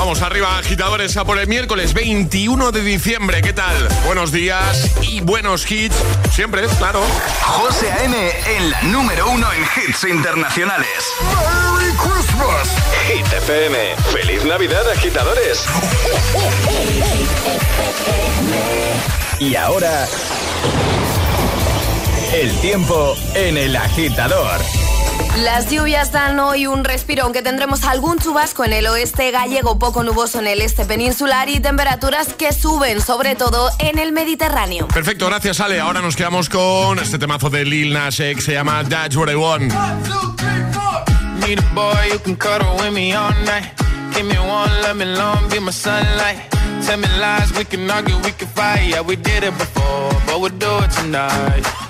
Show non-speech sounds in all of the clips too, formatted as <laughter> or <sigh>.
Vamos arriba, agitadores, a por el miércoles 21 de diciembre. ¿Qué tal? Buenos días y buenos hits. Siempre, claro. José A.M. en la número uno en hits internacionales. ¡Merry Christmas! Hit FM. ¡Feliz Navidad, agitadores! Y ahora... El tiempo en el agitador. Las lluvias dan hoy un respiro, aunque tendremos algún chubasco en el oeste gallego, poco nuboso en el este peninsular y temperaturas que suben, sobre todo en el Mediterráneo. Perfecto, gracias Ale. Ahora nos quedamos con este temazo de Lil Nas X, se llama That's What I Want. Need a boy you can cuddle with me all night. Give me one, let me long, be my sunlight. Tell me lies, we can argue, we can fight. Yeah, we did it before, but we'll do it tonight.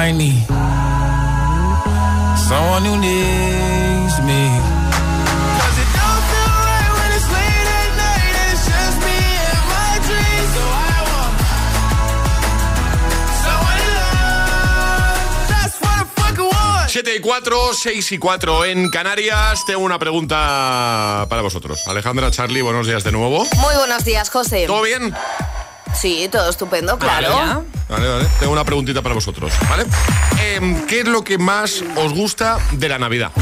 I need someone who needs me. 'Cause it don't feel right when it's late at night and it's just me and my dreams. So I want someone to love. That's what I fucking want. 7 y 4, 6 y 4 en Canarias. Tengo una pregunta para vosotros. Alejandra, Charlie, buenos días de nuevo. Muy buenos días, José. ¿Todo bien? Sí, todo estupendo, claro. Vale, vale. Tengo una preguntita para vosotros, ¿vale? Em, ¿Qué es lo que más os gusta de la Navidad?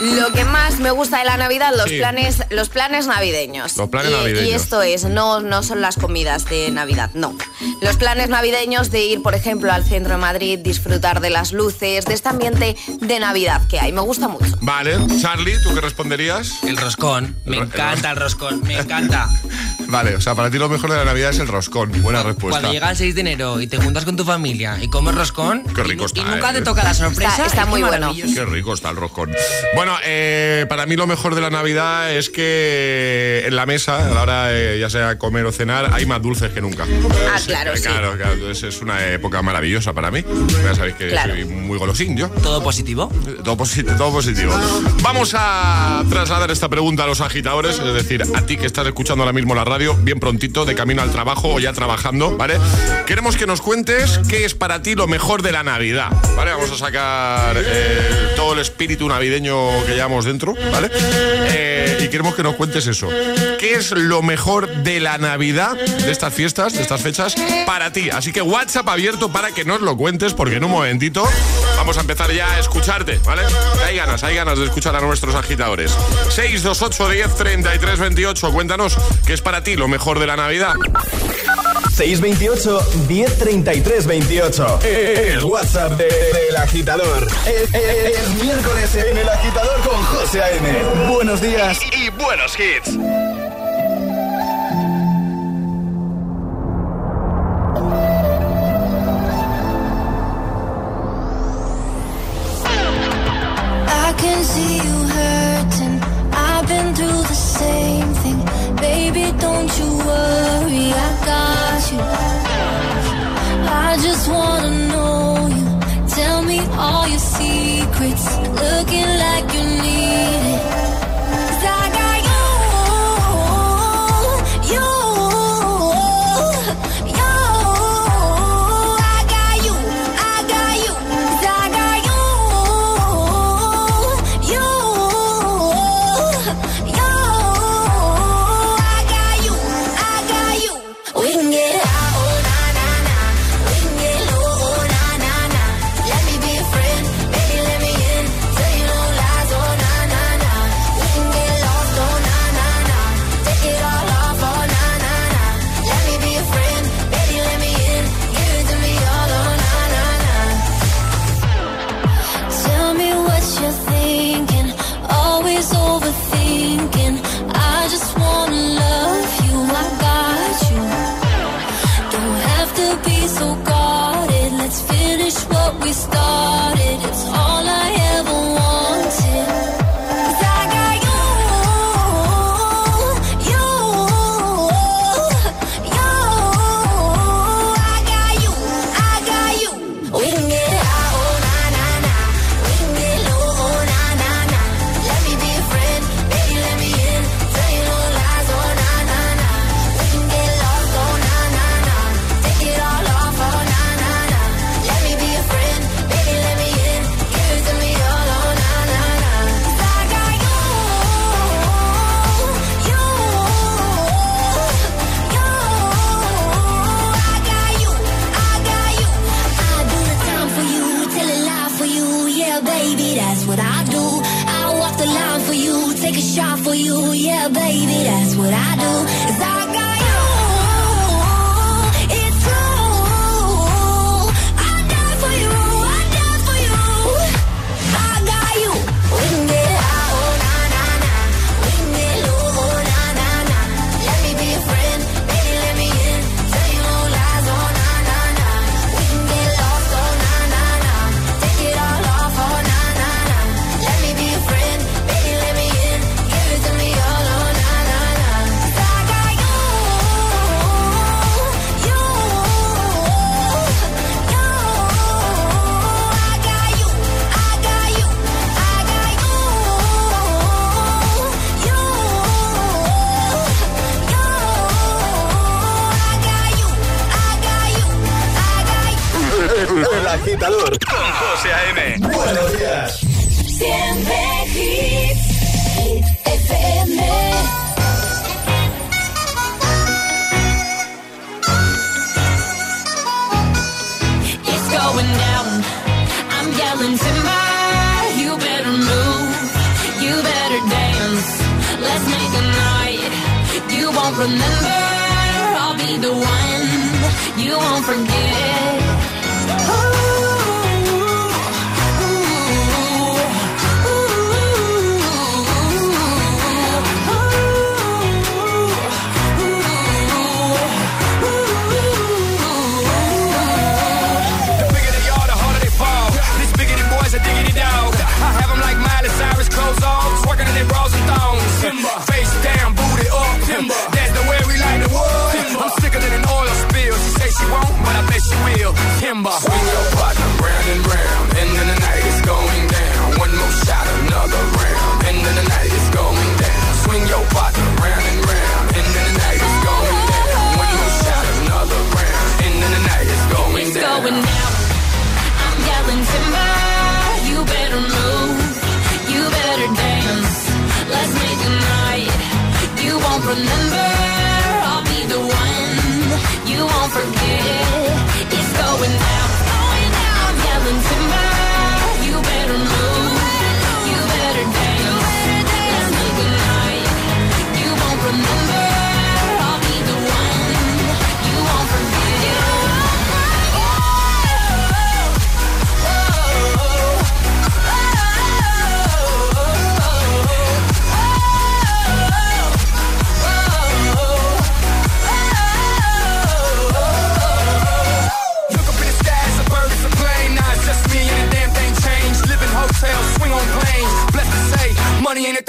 Lo que más me gusta de la Navidad, los Sí. planes, los planes navideños. Los planes y, navideños. Y esto es, no, no son las comidas de Navidad, no. Los planes navideños de ir, por ejemplo, al centro de Madrid, disfrutar de las luces, de este ambiente de Navidad que hay. Me gusta mucho. Vale, Charlie, ¿tú qué responderías? El roscón. Me El encanta el roscón. Me encanta. <laughs> Vale, o sea, para ti lo mejor de la Navidad es el roscón. Buena respuesta. Cuando llega el 6 de enero y te juntas con tu familia y comes roscón. Qué rico y, está, Y nunca eh. te toca la sorpresa. Está- está es muy bueno. Qué rico está el roscón. Bueno, eh, para mí lo mejor de la Navidad es que en la mesa, a la hora de ya sea comer o cenar, hay más dulces que nunca. Ah, claro, sí. Claro, claro, entonces es una época maravillosa para mí. Ya sabéis que Claro. soy muy golosín yo. Todo positivo. Todo, posi- todo positivo. Vamos a trasladar esta pregunta a los agitadores, es decir, a ti que estás escuchando ahora mismo la radio, bien prontito, de camino al trabajo o ya trabajando, ¿vale? Queremos que nos cuentes qué es para ti lo mejor de la Navidad, ¿vale? Vamos a sacar eh, todo el espíritu navideño que llevamos dentro, ¿vale? Eh, y queremos que nos cuentes eso. ¿Qué es lo mejor de la Navidad, de estas fiestas, de estas fechas, para ti? Así que WhatsApp abierto para que nos lo cuentes, porque en un momentito vamos a empezar ya a escucharte, ¿vale? Hay ganas, hay ganas de escuchar a nuestros agitadores. 628 10 33 28, cuéntanos qué es para ti lo mejor de la Navidad. 628 1033 28. El WhatsApp del de, de agitador. Es, es, miércoles en el agitador con José A.M. Buenos días y, y buenos hits. I can see you hurting. I've been through the same. Baby, don't you worry, I got you. I just wanna know.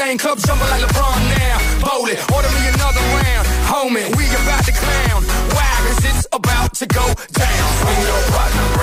thing club jumping like LeBron now. bowl it. order me another round. Homie, we about to clown. Why? Cause it's about to go down. Swing your partner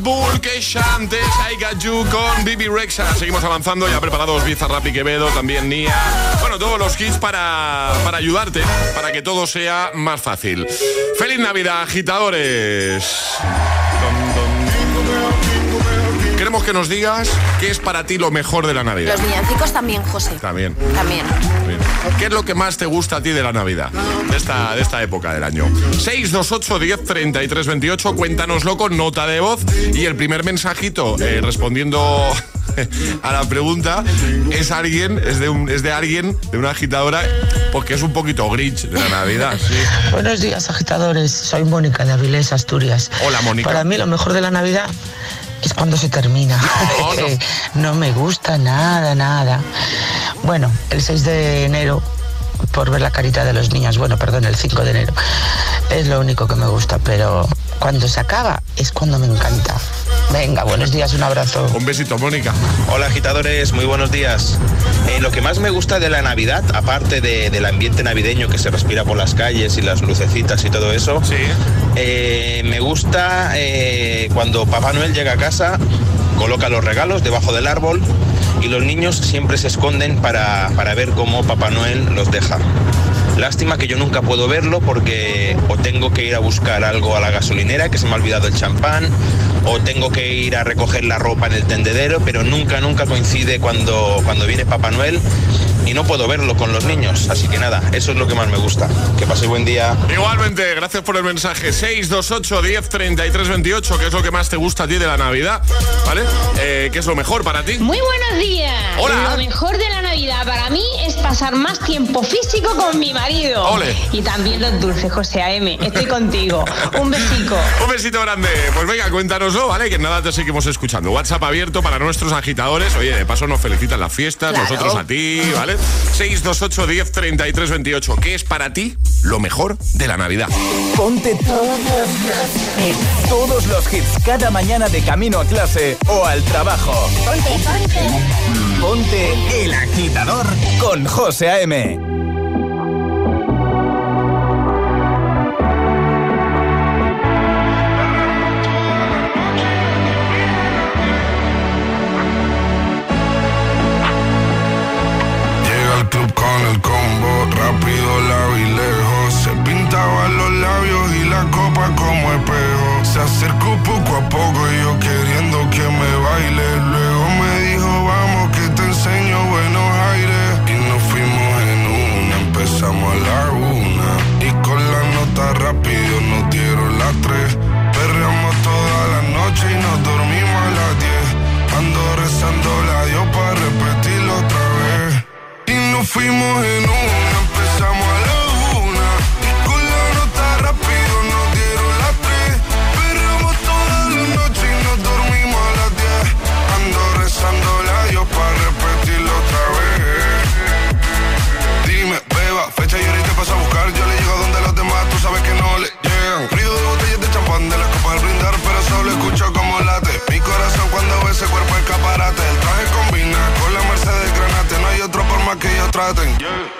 Bull, que antes, I Got You con Bibi Rexa. Seguimos avanzando, ya preparados Bizarrap y Quevedo, también Nia. Bueno, todos los hits para, para ayudarte, para que todo sea más fácil. ¡Feliz Navidad, agitadores! Queremos que nos digas qué es para ti lo mejor de la Navidad. Los villancicos también, José. También. También. ¿Qué es lo que más te gusta a ti de la Navidad? De esta, de esta época del año. 628 10 33 28. Cuéntanoslo con nota de voz. Y el primer mensajito eh, respondiendo <laughs> a la pregunta es alguien, es de, un, es de alguien, de una agitadora, porque es un poquito grinch de la Navidad. <laughs> Buenos días, agitadores. Soy Mónica de Avilés, Asturias. Hola, Mónica. Para mí lo mejor de la Navidad es cuando se termina. <laughs> no me gusta nada, nada. Bueno, el 6 de enero, por ver la carita de los niños, bueno, perdón, el 5 de enero, es lo único que me gusta, pero cuando se acaba es cuando me encanta. Venga, buenos días, un abrazo. Un besito, Mónica. Hola, agitadores, muy buenos días. Eh, lo que más me gusta de la Navidad, aparte del ambiente navideño que se respira por las calles y las lucecitas y todo eso, sí. Eh, me gusta eh, cuando Papá Noel llega a casa, coloca los regalos debajo del árbol y los niños siempre se esconden para, para ver cómo Papá Noel los deja. Lástima que yo nunca puedo verlo porque o tengo que ir a buscar algo a la gasolinera, que se me ha olvidado el champán, o tengo que ir a recoger la ropa en el tendedero, pero nunca, nunca coincide cuando, cuando viene Papá Noel y no puedo verlo con los niños. Así que nada, eso es lo que más me gusta. Que paséis buen día. Igualmente, gracias por el mensaje. 628 10 33 28, ¿qué es lo que más te gusta a ti de la Navidad? ¿Vale? Eh, ¿Qué es lo mejor para ti? Muy buenos días. Hola. Lo mejor de la Navidad para mí es pasar más tiempo físico con mi marido. Ole. Y también los dulces, José A.M. Estoy contigo. Un besico. <laughs> Un besito grande. Pues venga, cuéntanoslo, ¿vale? Que nada, te seguimos escuchando. WhatsApp abierto para nuestros agitadores. Oye, de paso nos felicitan las fiestas, Claro. nosotros a ti, ¿vale? 628 10 33 28. ¿Qué es para ti lo mejor de la Navidad? Ponte todos los, todos los hits cada mañana de camino a clase o al trabajo. Ponte, ponte. Ponte El Agitador con José A.M. fuimos en por más que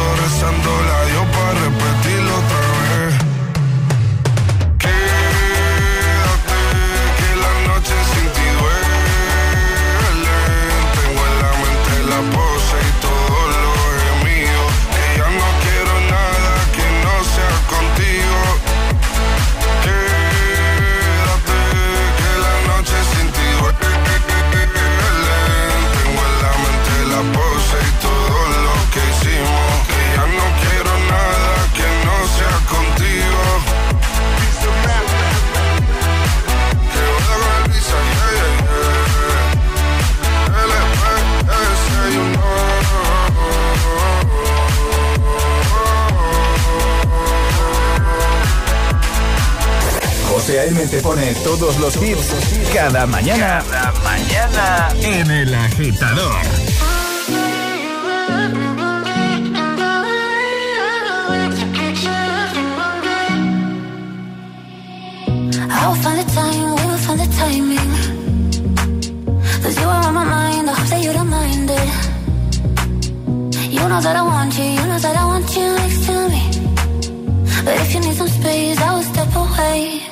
Ando rezando la Dios para repetirlo A.M. te pone todos los hits cada mañana. Cada mañana en El Agitador. I'll find the time, we'll find the timing. Cause you are on my mind, I hope that you don't mind it. You know that I want you, you know that I want you next to me. But if you need some space, I will step away.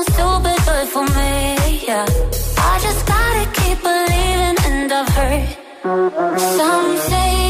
Sound stupid, but for me, yeah. I just gotta keep believing, and I've heard some say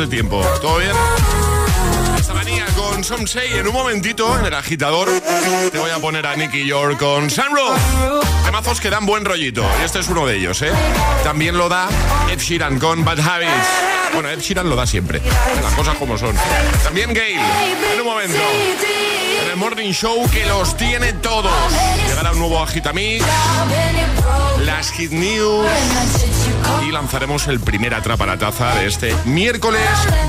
de tiempo? ¿Todo bien? Esta manía con Some Say. En un momentito, en el agitador, te voy a poner a Nicky York con Sunroof. Temazos que dan buen rollito. Y este es uno de ellos, ¿eh? También lo da Ed Sheeran con Bad Habits. Bueno, Ed Sheeran lo da siempre. Las cosas como son. También Gail. En un momento. En el Morning Show que los tiene todos. Llegará un nuevo Agitamix. Las Hit News. Y lanzaremos el primer Atrapa la Taza de este miércoles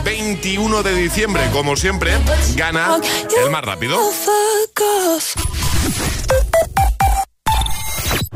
21 de diciembre. Como siempre, gana el más rápido.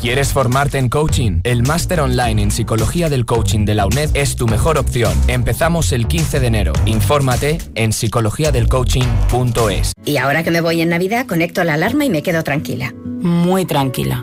¿Quieres formarte en coaching? El máster online en psicología del coaching de la UNED es tu mejor opción. Empezamos el 15 de enero. Infórmate en psicologiadelcoaching.es. Y ahora que me voy en Navidad, conecto la alarma y me quedo tranquila. Muy tranquila.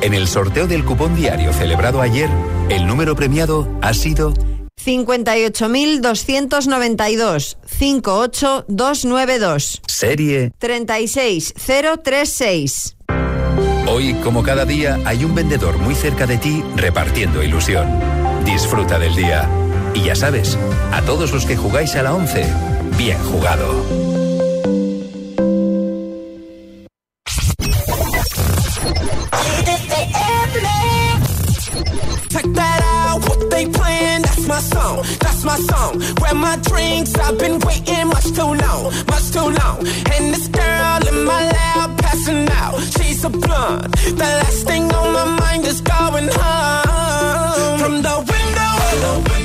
En el sorteo del cupón diario celebrado ayer, el número premiado ha sido 58.292 58292. Serie 36036. Hoy, como cada día, hay un vendedor muy cerca de ti repartiendo ilusión. Disfruta del día. Y ya sabes, a todos los que jugáis a la 11, bien jugado. Check that out, what they playing, that's my song, that's my song. Grab my drinks, I've been waiting much too long, much too long. And this girl in my lap passing out, she's a blunt. The last thing on my mind is going home. From the window.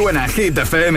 Suena Hit FM.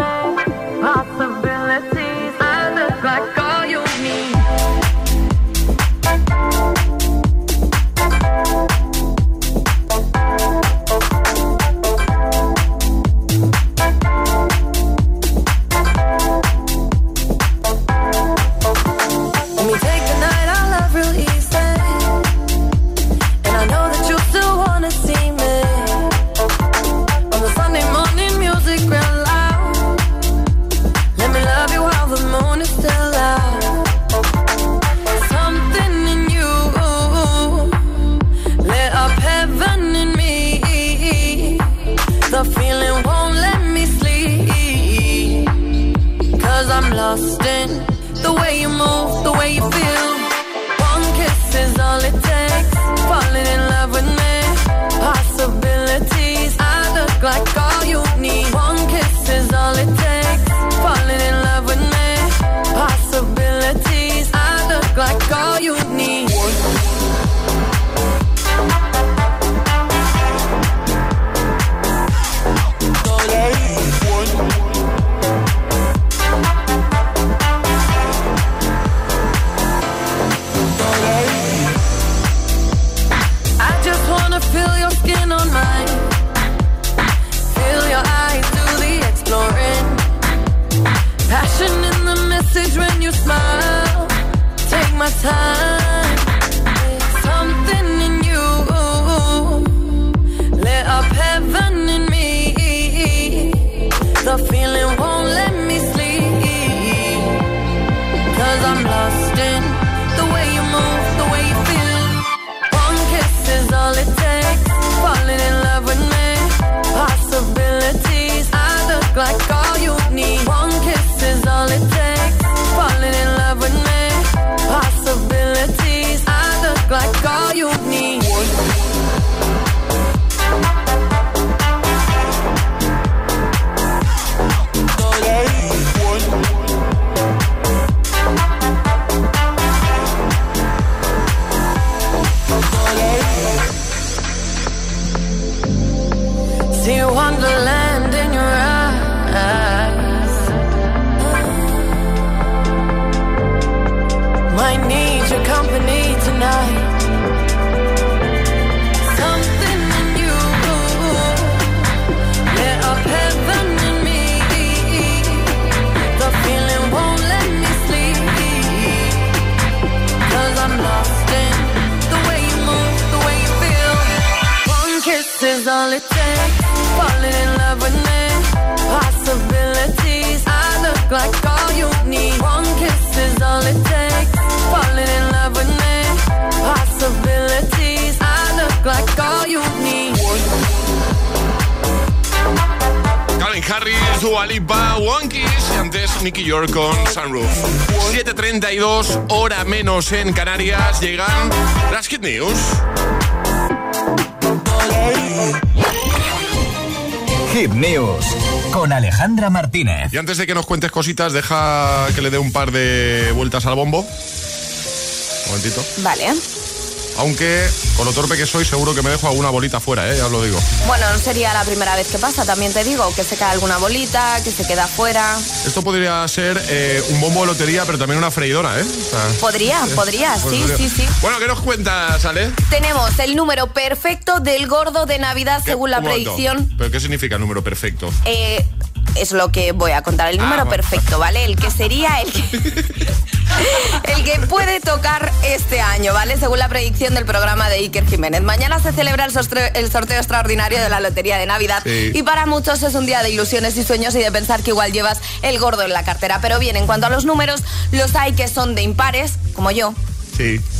Harris, Dua Lipa, Wonkies y antes Nicky York con Sunroof. 7.32, hora menos en Canarias, llegan las Hit News. Hit News con Alejandra Martínez. Y antes de que nos cuentes cositas, deja que le dé un par de vueltas al bombo. Un momentito. Vale. Aunque con lo torpe que soy, seguro que me dejo alguna bolita fuera, ¿eh? ya os lo digo. Bueno, no sería la primera vez que pasa, también te digo, que se cae alguna bolita, que se queda fuera. Esto podría ser eh, un bombo de lotería, pero también una freidora, ¿eh? O sea, Podría, podría, sí, podría. sí, sí. Bueno, ¿qué nos cuentas, Ale? Tenemos el número perfecto del gordo de Navidad según la predicción. ¿Pero qué significa el número perfecto? Eh, es lo que voy a contar, el número Ah, bueno. perfecto, ¿vale? El que sería el que... <laughs> El que puede tocar este año, ¿vale? Según la predicción del programa de Iker Jiménez. Mañana se celebra el sorteo, el sorteo extraordinario de la Lotería de Navidad. Sí. Y para muchos es un día de ilusiones y sueños y de pensar que igual llevas el gordo en la cartera. Pero bien, en cuanto a los números, los hay que son de impares, como yo,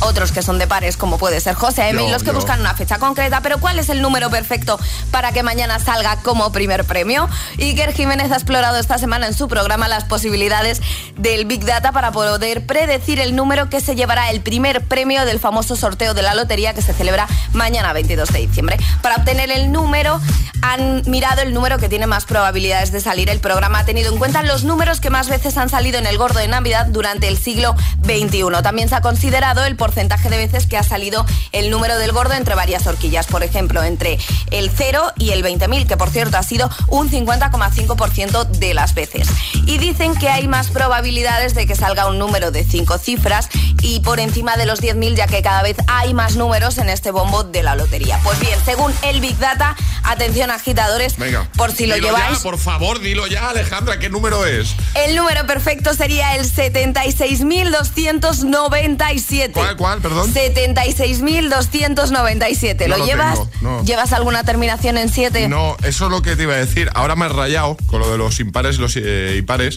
Otros que son de pares, como puede ser José M. y los que buscan una fecha concreta. Pero ¿cuál es el número perfecto para que mañana salga como primer premio? Iker Jiménez ha explorado esta semana en su programa las posibilidades del Big Data para poder predecir el número que se llevará el primer premio del famoso sorteo de la lotería que se celebra mañana 22 de diciembre. Para obtener el número han mirado el número que tiene más probabilidades de salir. El programa ha tenido en cuenta los números que más veces han salido en el gordo de Navidad durante el siglo XXI. También se ha considerado el porcentaje de veces que ha salido el número del gordo entre varias horquillas. Por ejemplo, entre el 0 y el 20.000, que por cierto ha sido un 50,5% de las veces. Y dicen que hay más probabilidades de que salga un número de 5 cifras y por encima de los 10.000, ya que cada vez hay más números en este bombo de la lotería. Pues bien, según el Big Data, atención agitadores, Venga, por si lo lleváis. por favor, dilo ya, Alejandra, ¿qué número es? El número perfecto sería el 76.297. ¿Cuál, cuál, perdón? 76.297. No ¿Lo, lo llevas? tengo, no. ¿Llevas alguna terminación en 7? No, eso es lo que te iba a decir. Ahora me has rayado con lo de los impares y los eh, impares.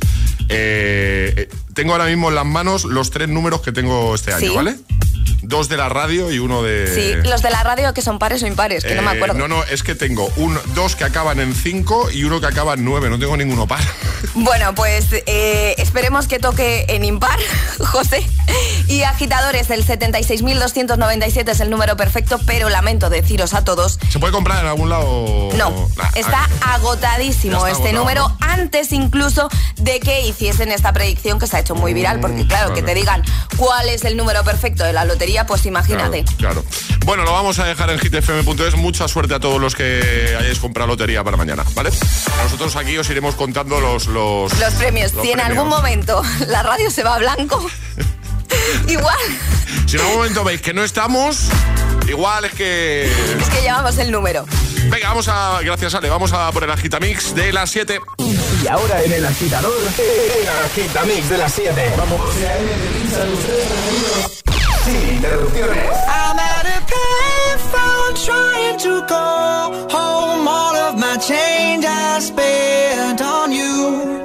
Eh, eh, tengo ahora mismo en las manos los tres números que tengo este año, Sí. ¿vale? Dos de la radio y uno de... Sí, los de la radio que son pares o impares, que no me Eh, acuerdo. No, no, es que tengo un, dos que acaban en 5 y uno que acaba en 9. No tengo ninguno par. <laughs> Bueno, pues eh, esperemos que toque en impar, <laughs> José. Y agitadores, el 76.297 es el número perfecto, pero lamento deciros a todos. ¿Se puede comprar en algún lado? No, Nah, está ah, agotadísimo está este agotado, número antes incluso de que hiciesen esta predicción que se ha hecho muy viral, porque claro, que claro. te digan cuál es el número perfecto de la lotería, pues imagínate. Claro, claro. Bueno, lo vamos a dejar en hitfm.es. Mucha suerte a todos los que hayáis comprado lotería para mañana, ¿vale? Nosotros aquí os iremos contando los... Los, Los premios, los si en algún momento la radio se va a blanco, <laughs> igual Si en algún momento veis que no estamos, igual es que... es que llevamos el número. Venga, vamos a... Gracias, Ale. Vamos a por el agitamix de las 7. Y ahora en el agitador, el agitamix de las 7. Vamos. Sin interrupciones. I'm at a payphone trying to call home. All of my change I spent on you.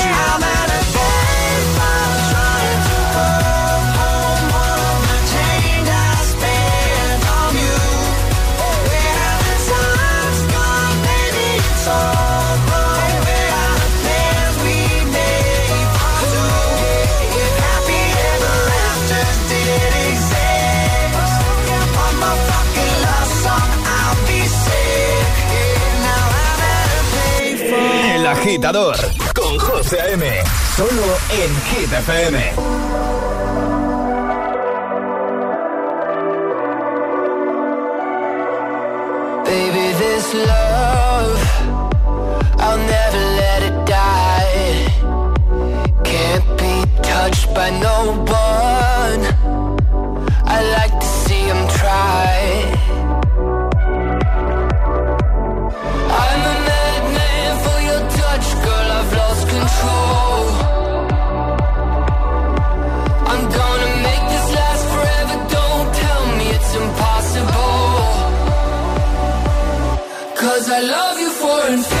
agitador con José M. Solo en Hit FM. Baby, this love, I'll never let it die. Can't be touched by no one. difference.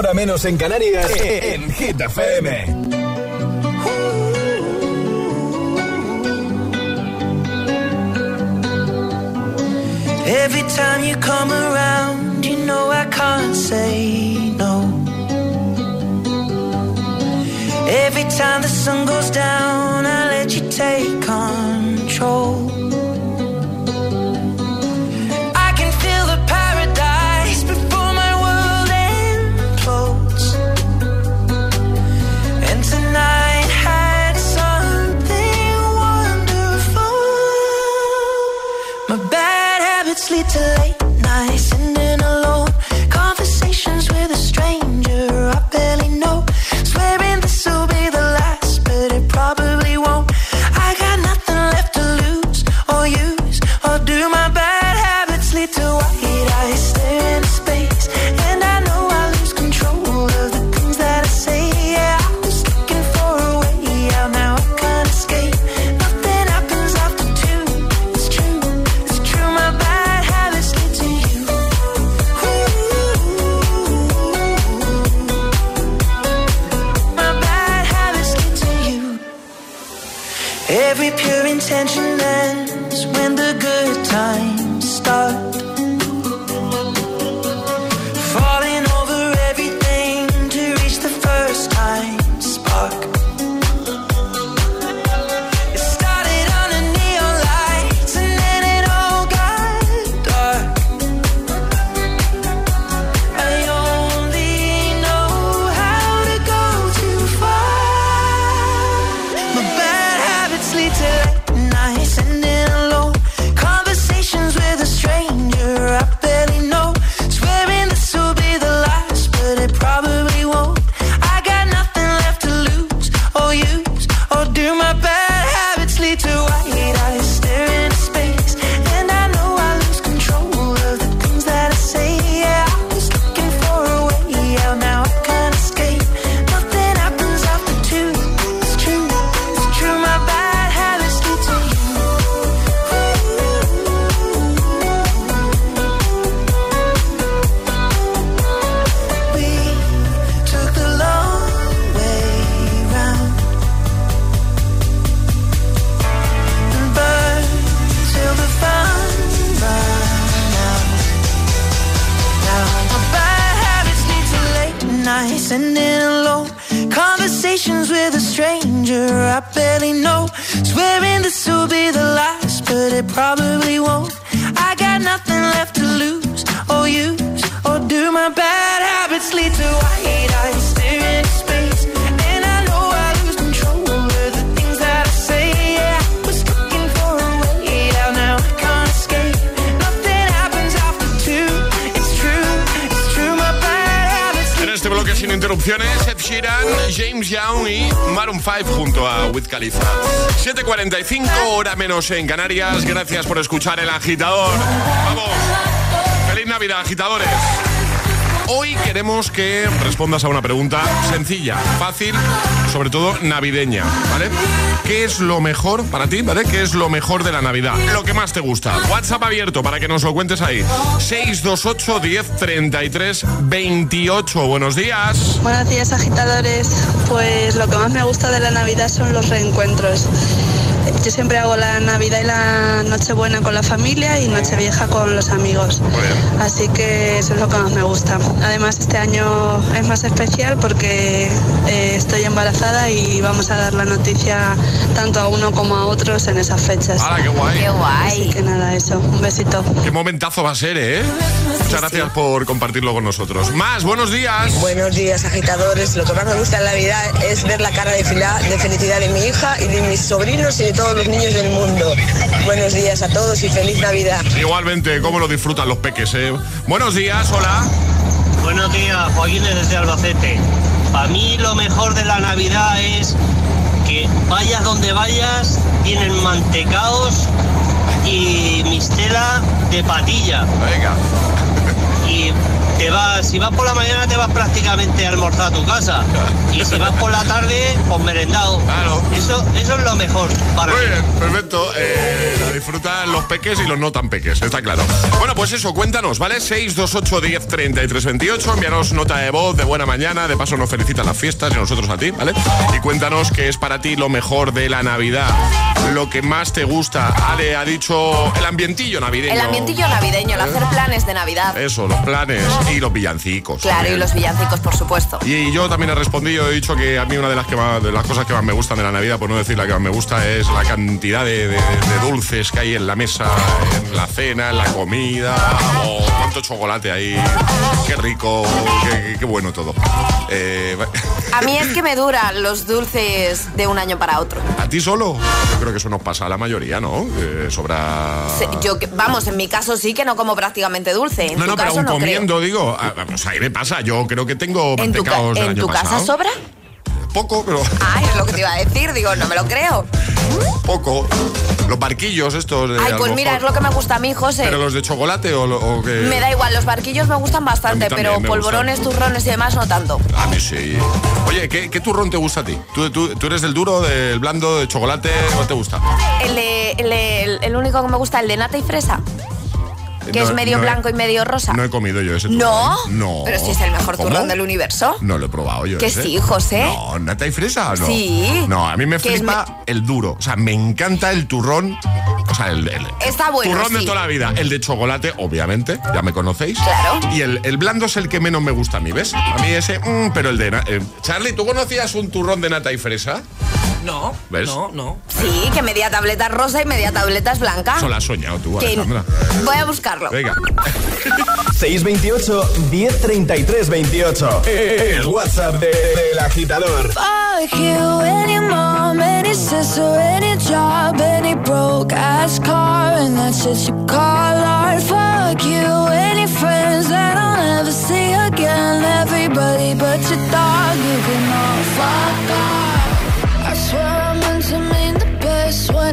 10 menos en Canarias, e, e, en Hit FM. Every time you come around 7.45, hora menos en Canarias. Gracias por escuchar El Agitador. Vamos. Feliz Navidad, agitadores. Hoy queremos que respondas a una pregunta sencilla, fácil, sobre todo navideña, ¿vale? ¿Qué es lo mejor para ti, ¿vale? ¿Qué es lo mejor de la Navidad? Lo que más te gusta. WhatsApp abierto para que nos lo cuentes ahí. 628 10 33 28. Buenos días. Buenos días agitadores, pues lo que más me gusta de la Navidad son los reencuentros. Yo siempre hago la Navidad y la Nochebuena con la familia y Nochevieja con los amigos. Así que eso es lo que más me gusta. Además este año es más especial porque eh, estoy embarazada y vamos a dar la noticia tanto a uno como a otros en esas fechas. ¡Hala, qué guay! Qué guay. Así que nada, eso. Un besito. Qué momentazo va a ser, ¿eh? Muchas gracias por compartirlo con nosotros. Más, buenos días. Buenos días, agitadores. Lo que más me gusta en la Navidad es ver la cara de felicidad de mi hija y de mis sobrinos y de todos los niños del mundo. Buenos días a todos y feliz Navidad. Igualmente, cómo lo disfrutan los peques, ¿eh? Buenos días, hola. Buenos días, Joaquín desde Albacete. Para mí lo mejor de la Navidad es que vayas donde vayas, tienen mantecaos y mistela de patilla. Venga. Te vas, si vas por la mañana te vas prácticamente a almorzar a tu casa. Y si vas por la tarde, pues merendado. Eso, eso es lo mejor para Muy mí. bien, perfecto. Eh, la disfrutan los peques y los no tan peques, está claro. Bueno, pues eso, cuéntanos, ¿vale? 628 10 33 28. Envíanos nota de voz de buena mañana. De paso, nos felicitan las fiestas y nosotros a ti, ¿vale? Y cuéntanos qué es para ti lo mejor de la Navidad. Lo que más te gusta. Ale ha dicho el ambientillo navideño. El ambientillo navideño, el hacer planes de Navidad. Eso, los planes y los villancicos. Claro, y los villancicos, por supuesto. Y yo también he respondido, he dicho que a mí una de las, que más- de las cosas que más me gustan de la Navidad, por no decir la que más me gusta, es la cantidad de, de- de dulces que hay en la mesa, en la cena, en la comida. Oh, cuánto chocolate hay, qué rico, qué, qué bueno todo. Eh, A mí es <laughs> que me duran los dulces de un año para otro. ¿A ti solo? Yo creo que eso nos pasa a la mayoría, ¿no? Sobra... Yo, vamos, en mi caso sí que no como prácticamente dulce. En no, tu no, pero aún no comiendo, digo, pues ahí me pasa, yo creo que tengo creo. ¿En tu, mantecaos del en año tu casa sobra? Poco, pero <laughs> Ay, es lo que te iba a decir, digo, no me lo creo. poco. Los barquillos estos de Ay, pues mira, es lo que me gusta a mí, José. ¿Pero los de chocolate o, o qué? Me da igual, los barquillos me gustan bastante, pero me polvorones, turrones y demás no tanto. A mí sí. Oye, ¿qué, qué turrón te gusta a ti? ¿Tú, tú, tú eres del duro, del blando, de chocolate? ¿Cuál te gusta? El, de- el, de- el único que me gusta, el de nata y fresa. Que No- es medio no he- blanco y medio rosa. No he comido yo ese ¿No? turrón. No. Pero si es el mejor ¿Cómo? turrón del universo. No lo he probado yo. Que ese. sí, José. No, nata y fresa, ¿no? Sí. No, a mí me flipa el duro. O sea, me encanta el turrón. O sea, el, el- Está bueno, turrón de toda la vida. El de chocolate, obviamente, ya me conocéis. Claro. Y el, el blando es el que menos me gusta a mí, ¿ves? A mí ese, mm, pero el de... eh, Charlie, ¿tú conocías un turrón de nata y fresa? No, ¿Ves? no, no. Sí, que media tableta es rosa y media tableta es blanca. Eso lo has soñado tú, Que- Alejandra. Voy a buscarlo. Venga. 628 1033 28. El WhatsApp de- del agitador. Fuck you, any mom, any sister, any job, any broke ass car, and that's shit you call art. Fuck you, any friends that I'll never see again. Everybody but your dog, you can all fuck off.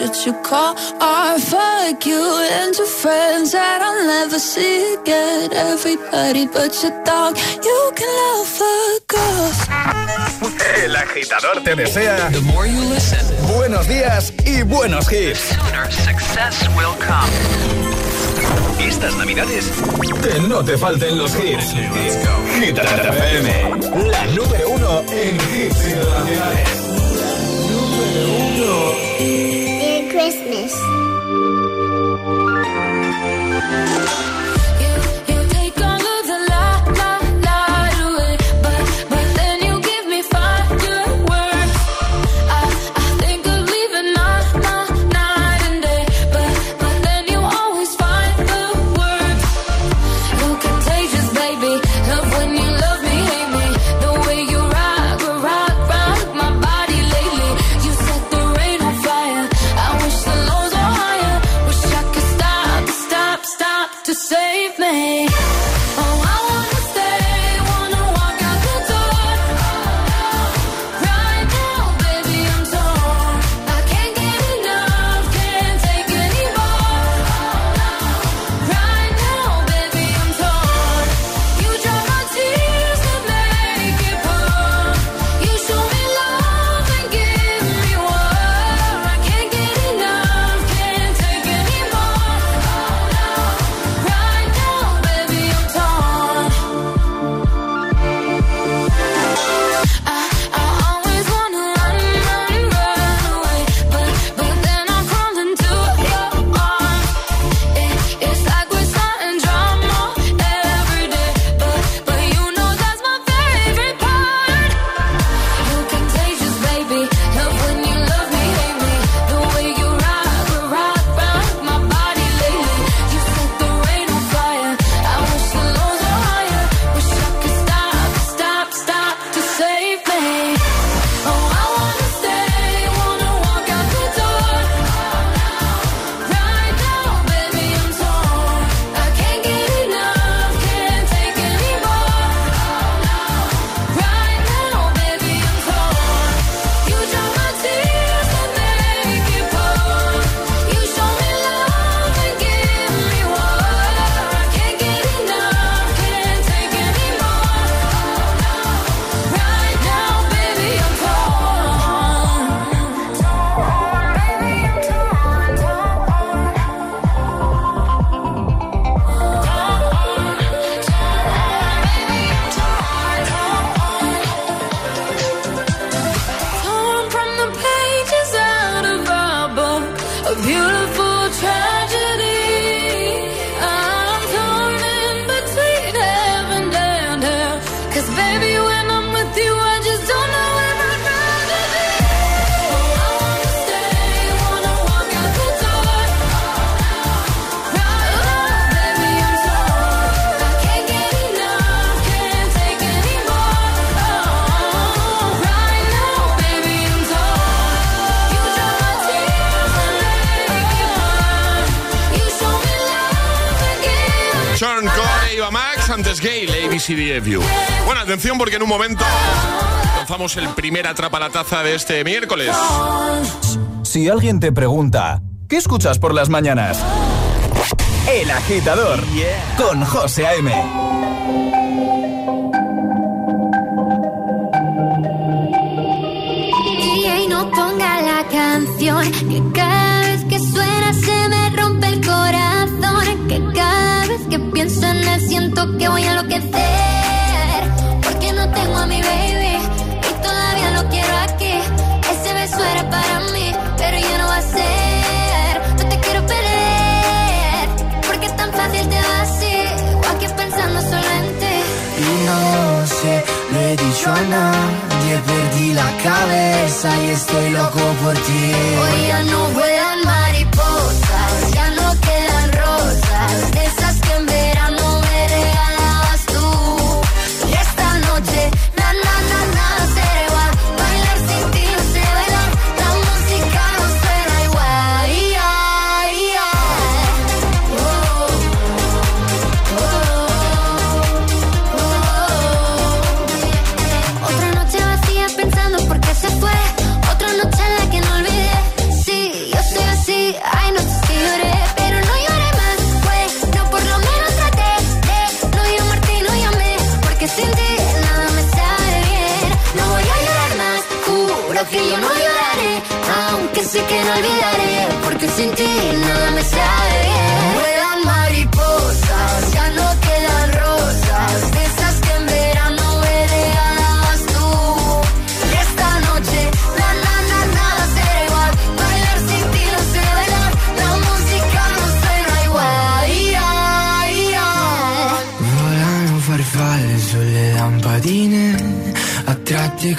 what you call art. Fuck you and your friends that I'll never see again. Everybody but your dog, you can love fuck off. El agitador te desea buenos días y buenos hits. Success will come. Estas navidades que no te falten los hits. Hit FM, la número uno en hits internacionales. Merry Christmas. Atención porque en un momento lanzamos el primer atrapa la taza de este miércoles. Si alguien te pregunta, ¿qué escuchas por las mañanas? El agitador con José A.M. Y no ponga la canción que cada vez que suena se me rompe el corazón. Que cada vez que pienso en él siento que voy a enloquecer. He dicho a nadie, perdí la cabeza y estoy loco por ti. Hoy ya no vuelan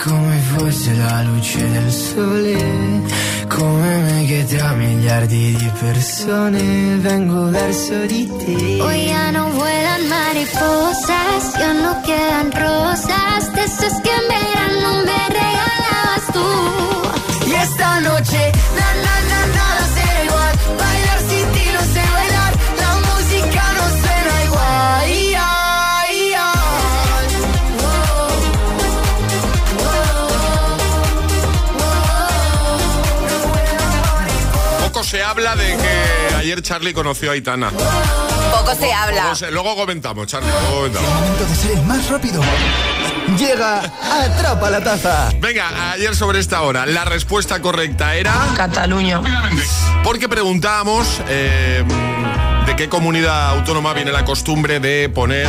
come fosse la luce del sole. Come me che tra miliardi di persone vengo verso di te. Hoy ya no vuelan mariposas, ya no quedan rosas. De esas que en verano me regalabas tú. Y esta noche, se habla de que ayer Charlie conoció a Aitana. Poco se habla. No sé, luego comentamos, Charlie. luego comentamos. Momento de ser el más rápido. Llega Atrapa la Taza. Venga, ayer sobre esta hora, la respuesta correcta era... Cataluña. Porque preguntábamos eh, de qué comunidad autónoma viene la costumbre de poner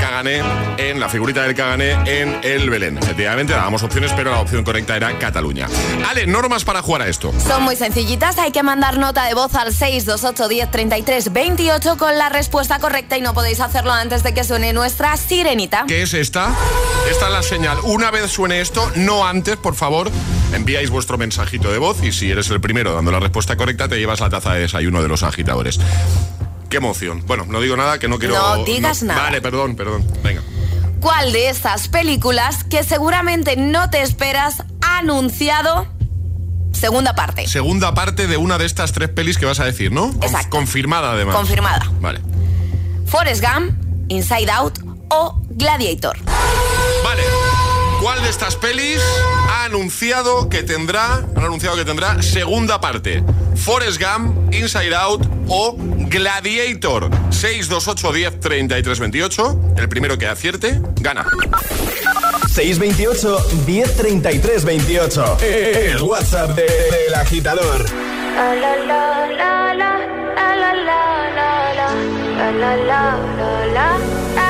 Cagané en la figurita del Cagané en el Belén. Efectivamente, dábamos opciones, pero la opción correcta era Cataluña. Ale, normas para jugar a esto. Son muy sencillitas, hay que mandar nota de voz al 628 10 33 28 con la respuesta correcta y no podéis hacerlo antes de que suene nuestra sirenita. ¿Qué es esta? Esta es la señal. Una vez suene esto, no antes, por favor, enviáis vuestro mensajito de voz y si eres el primero dando la respuesta correcta, te llevas la taza de desayuno de los agitadores. Qué emoción. Bueno, no digo nada que no quiero. No digas nada. Vale, perdón, perdón. Venga. cuál de estas películas que seguramente no te esperas ha anunciado segunda parte. Segunda parte de una de estas tres pelis que vas a decir, ¿no? Exacto. Confirmada además. Confirmada. Vale. Forrest Gump, Inside Out o Gladiator. Vale. ¿Cuál de estas pelis ha anunciado que tendrá, han anunciado que tendrá segunda parte? Forrest Gump, Inside Out o Gladiator. 628 10 33 28. El primero que acierte, gana. 628 1033 28. El WhatsApp de- del agitador. La la la la la la la la la la la la la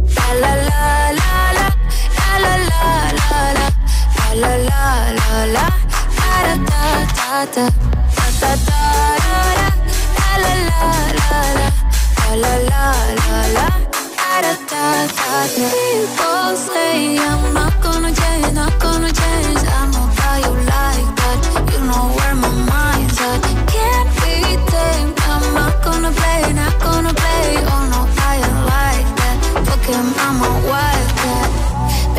La la la la la. La la la la la. La la la da da da da. La la la la la. La la la la la. Da da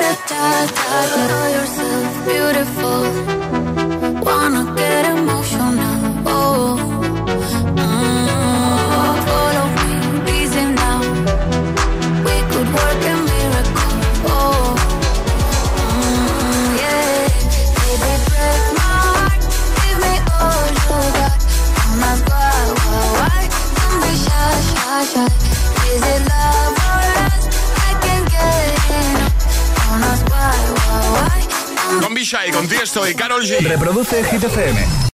Da da da. Know yourself beautiful. Wanna Reproduce Hit.